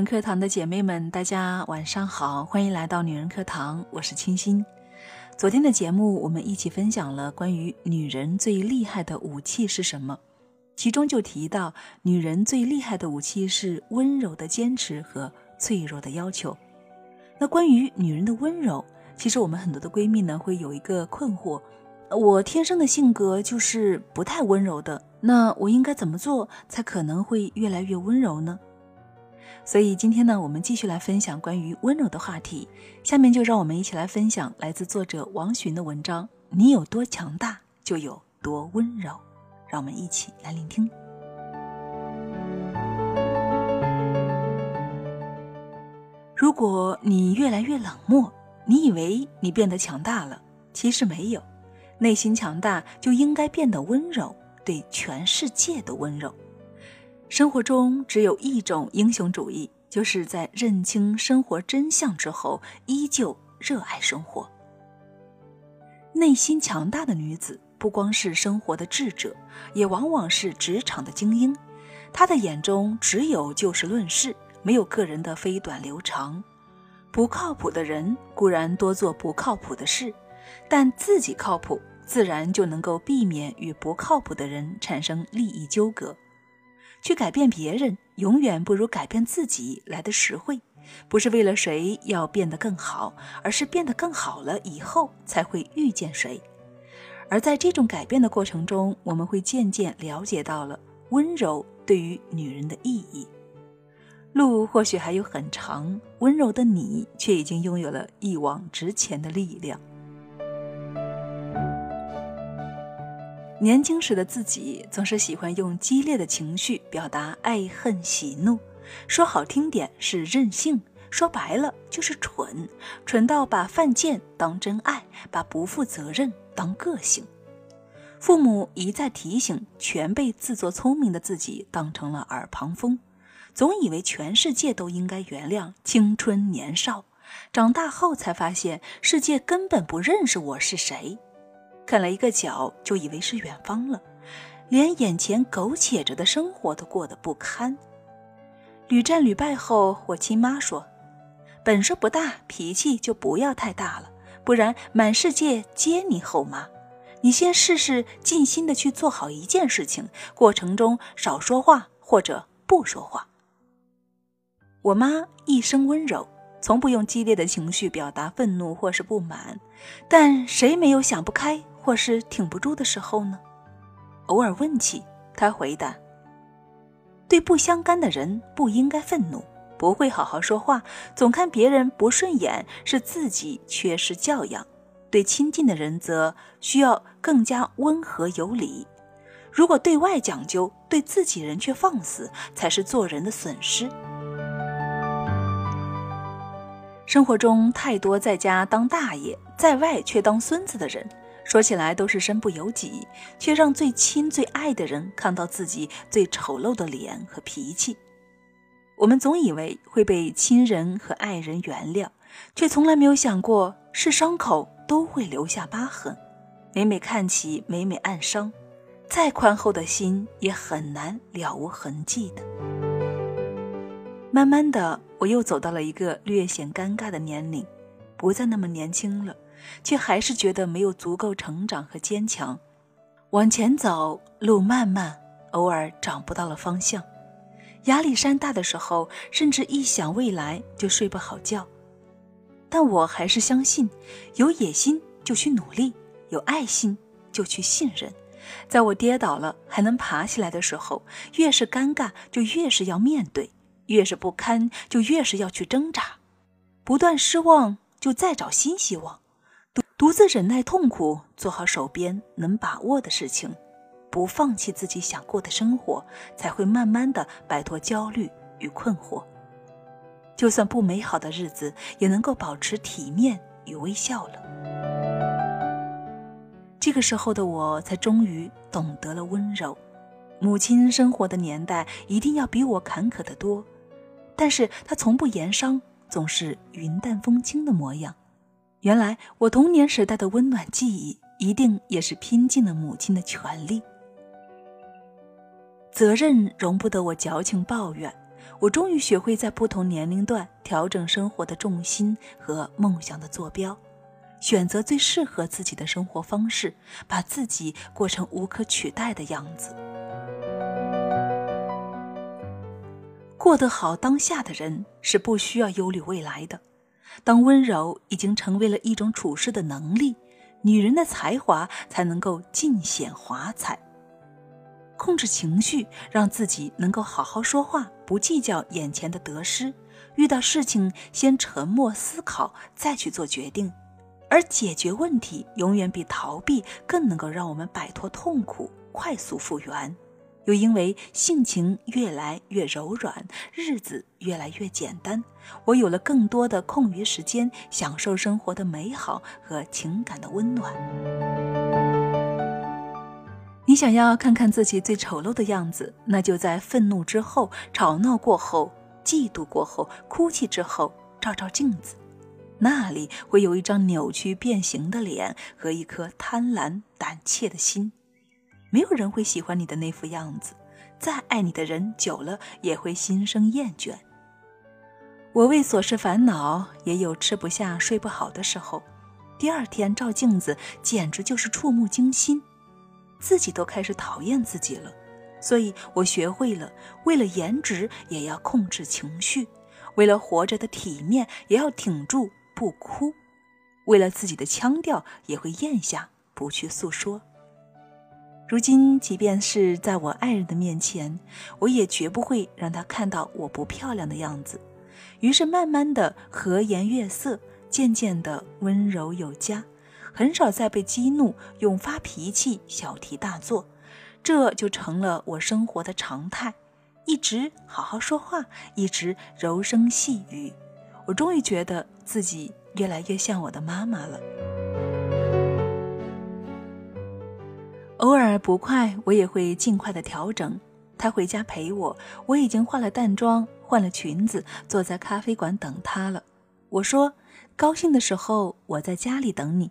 人课堂的姐妹们，大家晚上好，欢迎来到女人课堂，我是清新。昨天的节目，我们一起分享了关于女人最厉害的武器是什么，其中就提到，女人最厉害的武器是温柔的坚持和脆弱的要求。那关于女人的温柔，其实我们很多的闺蜜呢会有一个困惑：我天生的性格就是不太温柔的，那我应该怎么做才可能会越来越温柔呢？所以今天呢，我们继续来分享关于温柔的话题。下面就让我们一起来分享来自作者王洵的文章：你有多强大，就有多温柔。让我们一起来聆听。如果你越来越冷漠，你以为你变得强大了，其实没有。内心强大就应该变得温柔，对全世界的温柔。生活中只有一种英雄主义，就是在认清生活真相之后，依旧热爱生活。内心强大的女子，不光是生活的智者，也往往是职场的精英。她的眼中只有就事论事，没有个人的飞短流长。不靠谱的人固然多做不靠谱的事，但自己靠谱，自然就能够避免与不靠谱的人产生利益纠葛。去改变别人，永远不如改变自己来的实惠。不是为了谁要变得更好，而是变得更好了以后才会遇见谁。而在这种改变的过程中，我们会渐渐了解到了温柔对于女人的意义。路或许还有很长，温柔的你却已经拥有了一往直前的力量。年轻时的自己总是喜欢用激烈的情绪表达爱恨喜怒，说好听点是任性，说白了就是蠢，蠢到把犯贱当真爱，把不负责任当个性。父母一再提醒，全被自作聪明的自己当成了耳旁风，总以为全世界都应该原谅青春年少，长大后才发现世界根本不认识我是谁。看了一个角，就以为是远方了，连眼前苟且着的生活都过得不堪。屡战屡败后，我亲妈说：“本事不大，脾气就不要太大了，不然满世界皆你后妈。你先试试尽心的去做好一件事情，过程中少说话或者不说话。”我妈一生温柔。从不用激烈的情绪表达愤怒或是不满，但谁没有想不开或是挺不住的时候呢？偶尔问起，他回答：“对不相干的人不应该愤怒，不会好好说话，总看别人不顺眼是自己缺失教养；对亲近的人则需要更加温和有礼。如果对外讲究，对自己人却放肆，才是做人的损失。”生活中太多在家当大爷，在外却当孙子的人，说起来都是身不由己，却让最亲最爱的人看到自己最丑陋的脸和脾气。我们总以为会被亲人和爱人原谅，却从来没有想过，是伤口都会留下疤痕，每每看起每每暗伤，再宽厚的心也很难了无痕迹的。慢慢的。我又走到了一个略显尴尬的年龄，不再那么年轻了，却还是觉得没有足够成长和坚强。往前走，路漫漫，偶尔找不到了方向。压力山大的时候，甚至一想未来就睡不好觉。但我还是相信，有野心就去努力，有爱心就去信任。在我跌倒了还能爬起来的时候，越是尴尬，就越是要面对。越是不堪，就越是要去挣扎；不断失望，就再找新希望。独自忍耐痛苦，做好手边能把握的事情，不放弃自己想过的生活，才会慢慢的摆脱焦虑与困惑。就算不美好的日子，也能够保持体面与微笑了。这个时候的我，才终于懂得了温柔。母亲生活的年代，一定要比我坎坷的多。但是她从不言伤，总是云淡风轻的模样。原来我童年时代的温暖记忆，一定也是拼尽了母亲的全力。责任容不得我矫情抱怨，我终于学会在不同年龄段调整生活的重心和梦想的坐标，选择最适合自己的生活方式，把自己过成无可取代的样子。过得好当下的人是不需要忧虑未来的。当温柔已经成为了一种处事的能力，女人的才华才能够尽显华彩。控制情绪，让自己能够好好说话，不计较眼前的得失。遇到事情，先沉默思考，再去做决定。而解决问题，永远比逃避更能够让我们摆脱痛苦，快速复原。又因为性情越来越柔软，日子越来越简单，我有了更多的空余时间，享受生活的美好和情感的温暖。你想要看看自己最丑陋的样子，那就在愤怒之后、吵闹过后、嫉妒过后、哭泣之后，照照镜子，那里会有一张扭曲变形的脸和一颗贪婪胆怯的心。没有人会喜欢你的那副样子，再爱你的人久了也会心生厌倦。我为琐事烦恼，也有吃不下、睡不好的时候，第二天照镜子简直就是触目惊心。自己都开始讨厌自己了，所以我学会了，为了颜值也要控制情绪，为了活着的体面也要挺住不哭，为了自己的腔调也会咽下不去诉说。如今，即便是在我爱人的面前，我也绝不会让他看到我不漂亮的样子。于是，慢慢的和颜悦色，渐渐的温柔有加。很少再被激怒，用发脾气小题大做，这就成了我生活的常态。一直好好说话，一直柔声细语，我终于觉得自己越来越像我的妈妈了。偶尔不快，我也会尽快的调整。他回家陪我，我已经化了淡妆，换了裙子，坐在咖啡馆等他了。我说：高兴的时候，我在家里等你。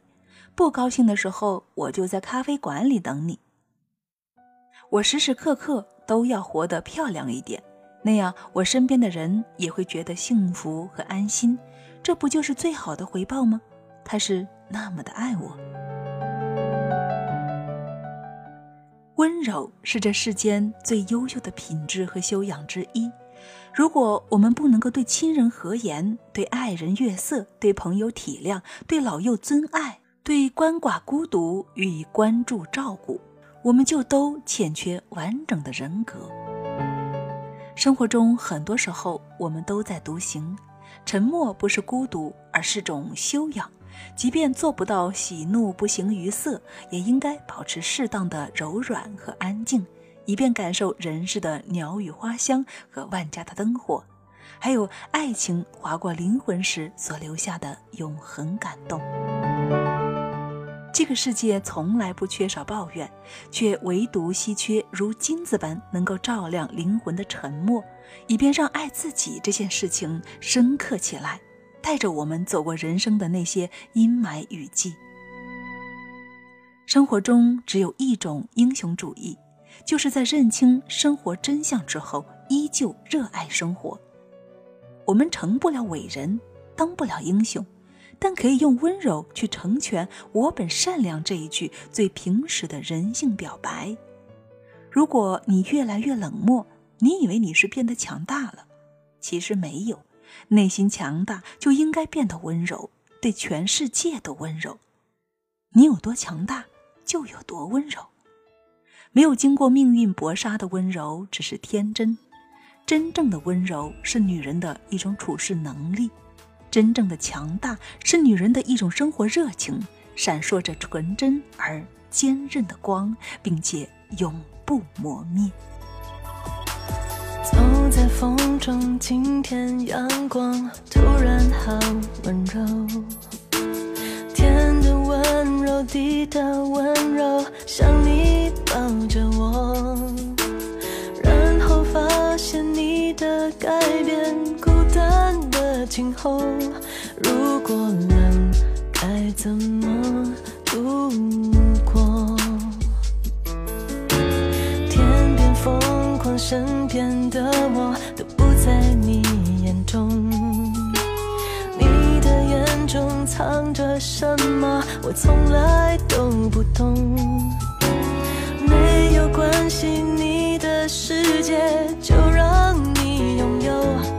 不高兴的时候，我就在咖啡馆里等你。我时时刻刻都要活得漂亮一点，那样我身边的人也会觉得幸福和安心。这不就是最好的回报吗？他是那么的爱我。温柔是这世间最优秀的品质和修养之一。如果我们不能够对亲人和颜，对爱人悦色，对朋友体谅，对老幼尊爱。对鳏寡孤独予以关注照顾，我们就都欠缺完整的人格。生活中很多时候，我们都在独行，沉默不是孤独，而是种修养。即便做不到喜怒不形于色，也应该保持适当的柔软和安静，以便感受人世的鸟语花香和万家的灯火，还有爱情划过灵魂时所留下的永恒感动。这个世界从来不缺少抱怨，却唯独稀缺如金子般能够照亮灵魂的沉默，以便让爱自己这件事情深刻起来，带着我们走过人生的那些阴霾雨季。生活中只有一种英雄主义，就是在认清生活真相之后，依旧热爱生活。我们成不了伟人，当不了英雄。但可以用温柔去成全“我本善良”这一句最平实的人性表白。如果你越来越冷漠，你以为你是变得强大了，其实没有。内心强大就应该变得温柔，对全世界都温柔。你有多强大，就有多温柔。没有经过命运搏杀的温柔，只是天真。真正的温柔是女人的一种处事能力。真正的强大是女人的一种生活热情，闪烁着纯真而坚韧的光，并且永不磨灭。走在风中，今天阳光突然好温柔，天的温柔，地的温柔，像你抱着我，然后发现你的改变。孤单的今后如果冷，该怎么身边的我都不在你眼中。你的眼中藏着什么我从来都不懂。没有关系你的世界就让你拥有。